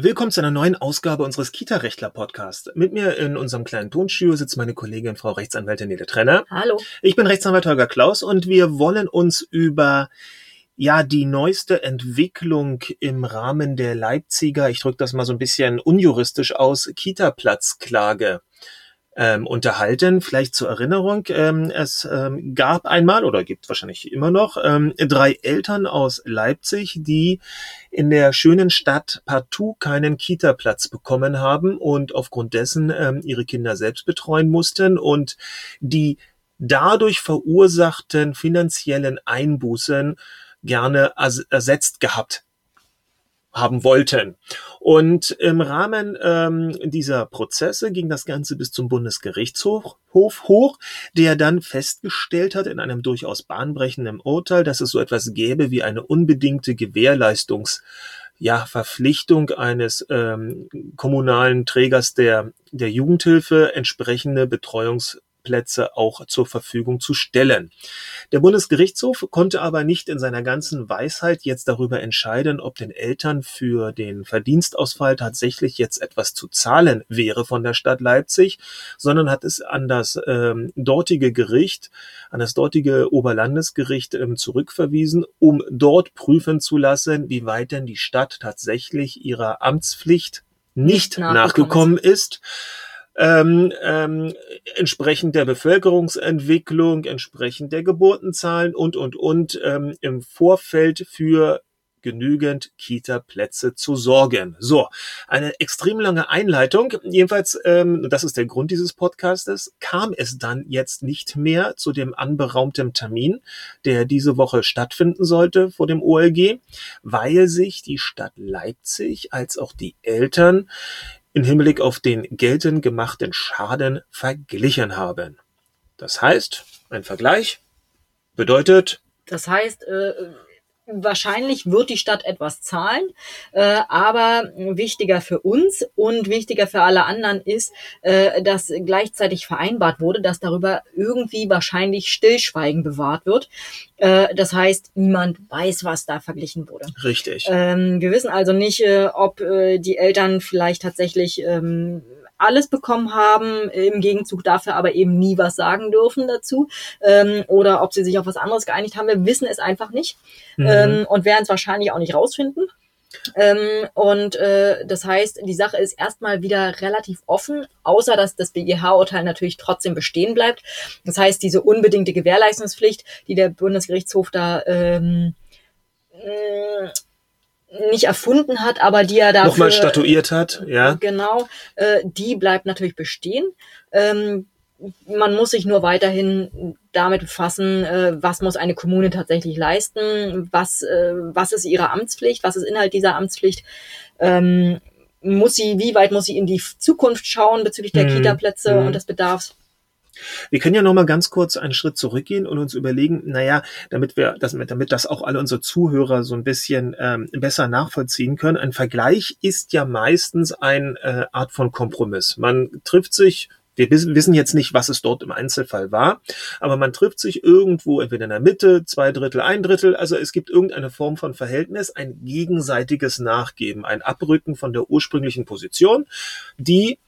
Willkommen zu einer neuen Ausgabe unseres Kita-Rechtler-Podcasts. Mit mir in unserem kleinen Tonstudio sitzt meine Kollegin Frau Rechtsanwältin Nele Trenner. Hallo. Ich bin Rechtsanwalt Holger Klaus und wir wollen uns über ja die neueste Entwicklung im Rahmen der Leipziger, ich drücke das mal so ein bisschen unjuristisch aus, Kita-Platzklage ähm, unterhalten. Vielleicht zur Erinnerung, ähm, es ähm, gab einmal oder gibt wahrscheinlich immer noch ähm, drei Eltern aus Leipzig, die in der schönen Stadt partout keinen Kita-Platz bekommen haben und aufgrund dessen ähm, ihre Kinder selbst betreuen mussten und die dadurch verursachten finanziellen Einbußen gerne ersetzt gehabt haben wollten. Und im Rahmen ähm, dieser Prozesse ging das Ganze bis zum Bundesgerichtshof hoch, der dann festgestellt hat in einem durchaus bahnbrechenden Urteil, dass es so etwas gäbe wie eine unbedingte Gewährleistungs ja, Verpflichtung eines ähm, kommunalen Trägers der, der Jugendhilfe, entsprechende Betreuungs Plätze auch zur Verfügung zu stellen. Der Bundesgerichtshof konnte aber nicht in seiner ganzen Weisheit jetzt darüber entscheiden, ob den Eltern für den Verdienstausfall tatsächlich jetzt etwas zu zahlen wäre von der Stadt Leipzig, sondern hat es an das ähm, dortige Gericht, an das dortige Oberlandesgericht ähm, zurückverwiesen, um dort prüfen zu lassen, wie weit denn die Stadt tatsächlich ihrer Amtspflicht nicht, nicht nachgekommen ist ähm, ähm, entsprechend der Bevölkerungsentwicklung, entsprechend der Geburtenzahlen und, und, und ähm, im Vorfeld für genügend Kita-Plätze zu sorgen. So, eine extrem lange Einleitung. Jedenfalls, ähm, das ist der Grund dieses Podcastes, kam es dann jetzt nicht mehr zu dem anberaumten Termin, der diese Woche stattfinden sollte vor dem OLG, weil sich die Stadt Leipzig als auch die Eltern im Hinblick auf den geltend gemachten Schaden verglichen haben. Das heißt, ein Vergleich bedeutet. Das heißt, äh, wahrscheinlich wird die Stadt etwas zahlen, äh, aber wichtiger für uns und wichtiger für alle anderen ist, äh, dass gleichzeitig vereinbart wurde, dass darüber irgendwie wahrscheinlich Stillschweigen bewahrt wird. Äh, das heißt, niemand weiß, was da verglichen wurde. Richtig. Ähm, wir wissen also nicht, äh, ob äh, die Eltern vielleicht tatsächlich ähm, alles bekommen haben, im Gegenzug dafür aber eben nie was sagen dürfen dazu, ähm, oder ob sie sich auf was anderes geeinigt haben. Wir wissen es einfach nicht mhm. ähm, und werden es wahrscheinlich auch nicht rausfinden. Ähm, und äh, das heißt, die Sache ist erstmal wieder relativ offen, außer dass das BGH-Urteil natürlich trotzdem bestehen bleibt. Das heißt, diese unbedingte Gewährleistungspflicht, die der Bundesgerichtshof da ähm, nicht erfunden hat, aber die er dafür nochmal statuiert hat, ja. Genau, äh, die bleibt natürlich bestehen. Ähm, man muss sich nur weiterhin damit befassen, äh, was muss eine Kommune tatsächlich leisten, was, äh, was ist ihre Amtspflicht, was ist Inhalt dieser Amtspflicht. Ähm, muss sie, wie weit muss sie in die Zukunft schauen bezüglich der hm, Kita-Plätze hm. und des Bedarfs? Wir können ja noch mal ganz kurz einen Schritt zurückgehen und uns überlegen, naja, damit wir das, damit das auch alle unsere Zuhörer so ein bisschen ähm, besser nachvollziehen können. Ein Vergleich ist ja meistens eine äh, Art von Kompromiss. Man trifft sich wir wissen jetzt nicht, was es dort im Einzelfall war, aber man trifft sich irgendwo entweder in der Mitte, zwei Drittel, ein Drittel. Also es gibt irgendeine Form von Verhältnis, ein gegenseitiges Nachgeben, ein Abrücken von der ursprünglichen Position, die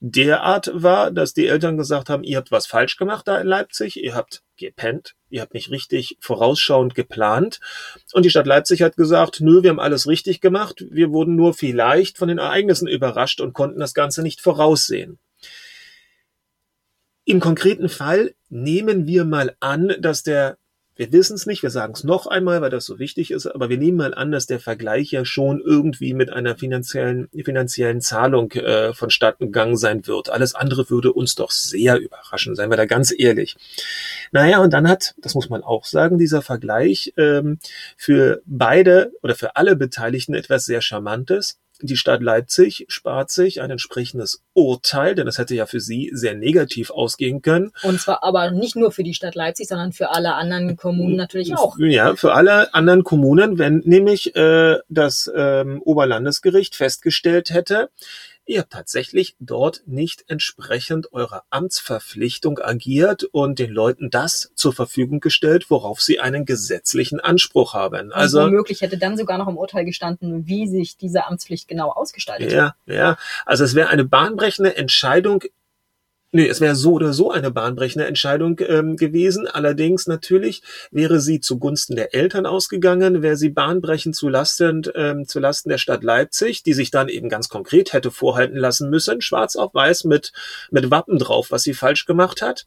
derart war, dass die Eltern gesagt haben, ihr habt was falsch gemacht da in Leipzig, ihr habt gepennt, ihr habt nicht richtig vorausschauend geplant. Und die Stadt Leipzig hat gesagt, nö, wir haben alles richtig gemacht, wir wurden nur vielleicht von den Ereignissen überrascht und konnten das Ganze nicht voraussehen. Im konkreten Fall nehmen wir mal an, dass der wir wissen es nicht, wir sagen es noch einmal, weil das so wichtig ist, aber wir nehmen mal an, dass der Vergleich ja schon irgendwie mit einer finanziellen, finanziellen Zahlung äh, vonstatten gegangen sein wird. Alles andere würde uns doch sehr überraschen, seien wir da ganz ehrlich. Naja, und dann hat, das muss man auch sagen, dieser Vergleich ähm, für beide oder für alle Beteiligten etwas sehr Charmantes die Stadt Leipzig spart sich ein entsprechendes Urteil, denn das hätte ja für sie sehr negativ ausgehen können. Und zwar aber nicht nur für die Stadt Leipzig, sondern für alle anderen Kommunen natürlich auch. Ja, für alle anderen Kommunen, wenn nämlich äh, das ähm, Oberlandesgericht festgestellt hätte, ihr habt tatsächlich dort nicht entsprechend eurer Amtsverpflichtung agiert und den Leuten das zur Verfügung gestellt, worauf sie einen gesetzlichen Anspruch haben. Also womöglich hätte dann sogar noch im Urteil gestanden, wie sich diese Amtspflicht genau ausgestaltet. Ja, ja. Also es wäre eine bahnbrechende Entscheidung Nee, es wäre so oder so eine bahnbrechende Entscheidung ähm, gewesen. Allerdings natürlich wäre sie zugunsten der Eltern ausgegangen, wäre sie bahnbrechend zu Lasten, ähm, zu Lasten der Stadt Leipzig, die sich dann eben ganz konkret hätte vorhalten lassen müssen, schwarz auf weiß mit, mit Wappen drauf, was sie falsch gemacht hat.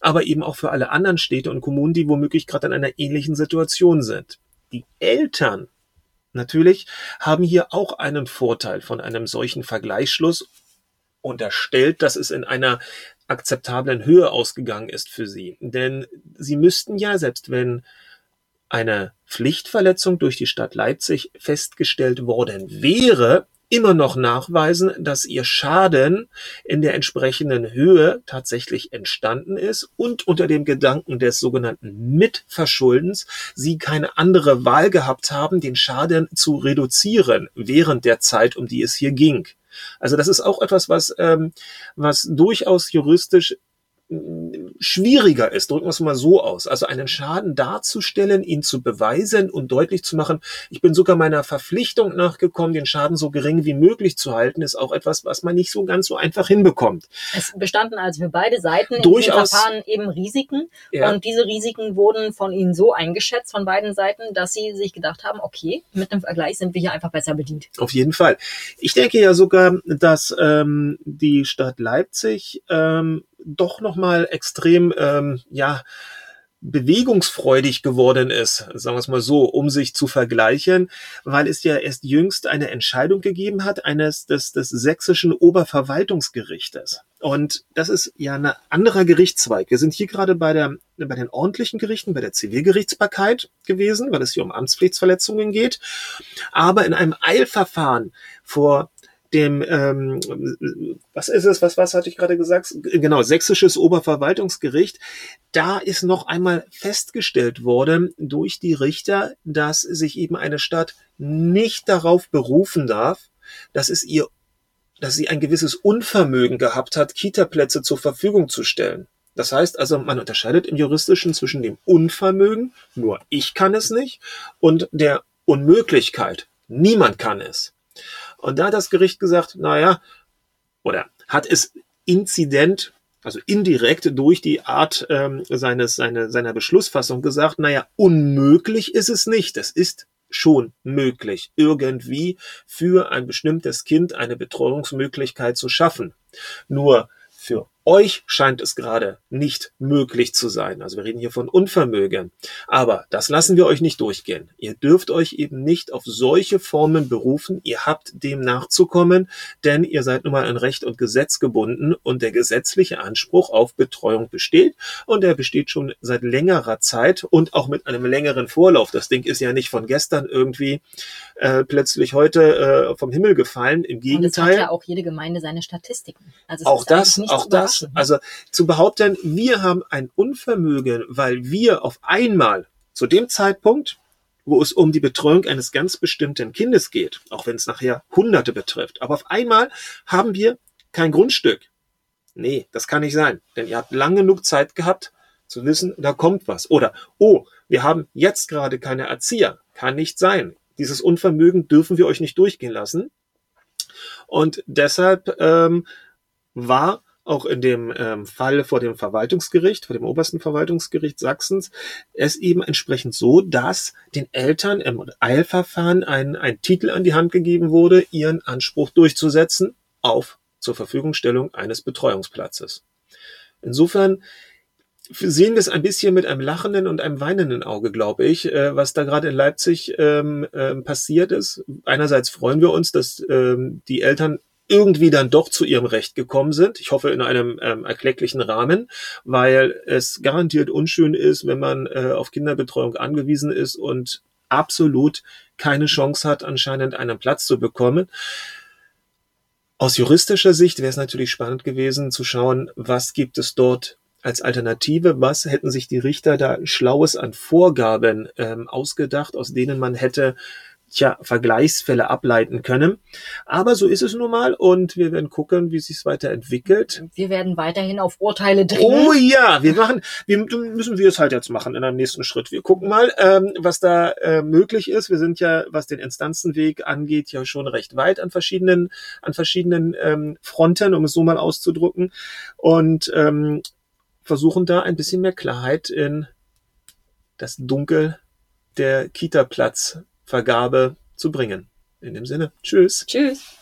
Aber eben auch für alle anderen Städte und Kommunen, die womöglich gerade in einer ähnlichen Situation sind. Die Eltern natürlich haben hier auch einen Vorteil von einem solchen Vergleichsschluss unterstellt, dass es in einer akzeptablen Höhe ausgegangen ist für sie. Denn sie müssten ja, selbst wenn eine Pflichtverletzung durch die Stadt Leipzig festgestellt worden wäre, immer noch nachweisen, dass ihr Schaden in der entsprechenden Höhe tatsächlich entstanden ist und unter dem Gedanken des sogenannten Mitverschuldens sie keine andere Wahl gehabt haben, den Schaden zu reduzieren während der Zeit, um die es hier ging. Also das ist auch etwas, was, ähm, was durchaus juristisch schwieriger ist, drücken wir es mal so aus. Also einen Schaden darzustellen, ihn zu beweisen und deutlich zu machen, ich bin sogar meiner Verpflichtung nachgekommen, den Schaden so gering wie möglich zu halten, ist auch etwas, was man nicht so ganz so einfach hinbekommt. Es bestanden also für beide Seiten Durchaus, Verfahren eben Risiken ja. und diese Risiken wurden von ihnen so eingeschätzt von beiden Seiten, dass sie sich gedacht haben, okay, mit dem Vergleich sind wir hier einfach besser bedient. Auf jeden Fall. Ich denke ja sogar, dass ähm, die Stadt Leipzig ähm, doch nochmal extrem, ähm, ja, bewegungsfreudig geworden ist, sagen wir es mal so, um sich zu vergleichen, weil es ja erst jüngst eine Entscheidung gegeben hat eines des, des sächsischen Oberverwaltungsgerichtes. Und das ist ja ein anderer Gerichtszweig. Wir sind hier gerade bei der, bei den ordentlichen Gerichten, bei der Zivilgerichtsbarkeit gewesen, weil es hier um Amtspflichtsverletzungen geht. Aber in einem Eilverfahren vor dem, ähm, was ist es, was, was hatte ich gerade gesagt? Genau, sächsisches Oberverwaltungsgericht. Da ist noch einmal festgestellt worden durch die Richter, dass sich eben eine Stadt nicht darauf berufen darf, dass es ihr, dass sie ein gewisses Unvermögen gehabt hat, Kita-Plätze zur Verfügung zu stellen. Das heißt also, man unterscheidet im Juristischen zwischen dem Unvermögen, nur ich kann es nicht, und der Unmöglichkeit, niemand kann es. Und da hat das Gericht gesagt, naja, oder hat es Inzident, also indirekt durch die Art ähm, seines, seine, seiner Beschlussfassung gesagt, naja, unmöglich ist es nicht. Es ist schon möglich, irgendwie für ein bestimmtes Kind eine Betreuungsmöglichkeit zu schaffen. Nur für euch scheint es gerade nicht möglich zu sein. Also wir reden hier von Unvermögen. Aber das lassen wir euch nicht durchgehen. Ihr dürft euch eben nicht auf solche Formen berufen. Ihr habt dem nachzukommen, denn ihr seid nun mal an Recht und Gesetz gebunden und der gesetzliche Anspruch auf Betreuung besteht und er besteht schon seit längerer Zeit und auch mit einem längeren Vorlauf. Das Ding ist ja nicht von gestern irgendwie äh, plötzlich heute äh, vom Himmel gefallen. Im Gegenteil. Und es hat ja auch jede Gemeinde seine Statistiken. Also auch das, auch das also zu behaupten, wir haben ein Unvermögen, weil wir auf einmal zu dem Zeitpunkt, wo es um die Betreuung eines ganz bestimmten Kindes geht, auch wenn es nachher Hunderte betrifft, aber auf einmal haben wir kein Grundstück. Nee, das kann nicht sein, denn ihr habt lang genug Zeit gehabt zu wissen, da kommt was. Oder, oh, wir haben jetzt gerade keine Erzieher. Kann nicht sein. Dieses Unvermögen dürfen wir euch nicht durchgehen lassen. Und deshalb ähm, war auch in dem ähm, Fall vor dem Verwaltungsgericht, vor dem obersten Verwaltungsgericht Sachsens, es eben entsprechend so, dass den Eltern im Eilverfahren ein, ein Titel an die Hand gegeben wurde, ihren Anspruch durchzusetzen auf zur Verfügungstellung eines Betreuungsplatzes. Insofern sehen wir es ein bisschen mit einem lachenden und einem weinenden Auge, glaube ich, äh, was da gerade in Leipzig ähm, ähm, passiert ist. Einerseits freuen wir uns, dass ähm, die Eltern irgendwie dann doch zu ihrem Recht gekommen sind. Ich hoffe in einem ähm, erklecklichen Rahmen, weil es garantiert unschön ist, wenn man äh, auf Kinderbetreuung angewiesen ist und absolut keine Chance hat, anscheinend einen Platz zu bekommen. Aus juristischer Sicht wäre es natürlich spannend gewesen zu schauen, was gibt es dort als Alternative, was hätten sich die Richter da Schlaues an Vorgaben ähm, ausgedacht, aus denen man hätte tja, Vergleichsfälle ableiten können. Aber so ist es nun mal und wir werden gucken, wie sich weiterentwickelt. Wir werden weiterhin auf Urteile dringen. Oh ja, wir machen, wir müssen wir es halt jetzt machen in einem nächsten Schritt. Wir gucken mal, ähm, was da äh, möglich ist. Wir sind ja, was den Instanzenweg angeht, ja schon recht weit an verschiedenen, an verschiedenen ähm, Fronten, um es so mal auszudrücken. Und ähm, versuchen da ein bisschen mehr Klarheit in das Dunkel der Kita-Platzvergabe zu bringen. In dem Sinne, tschüss. Tschüss.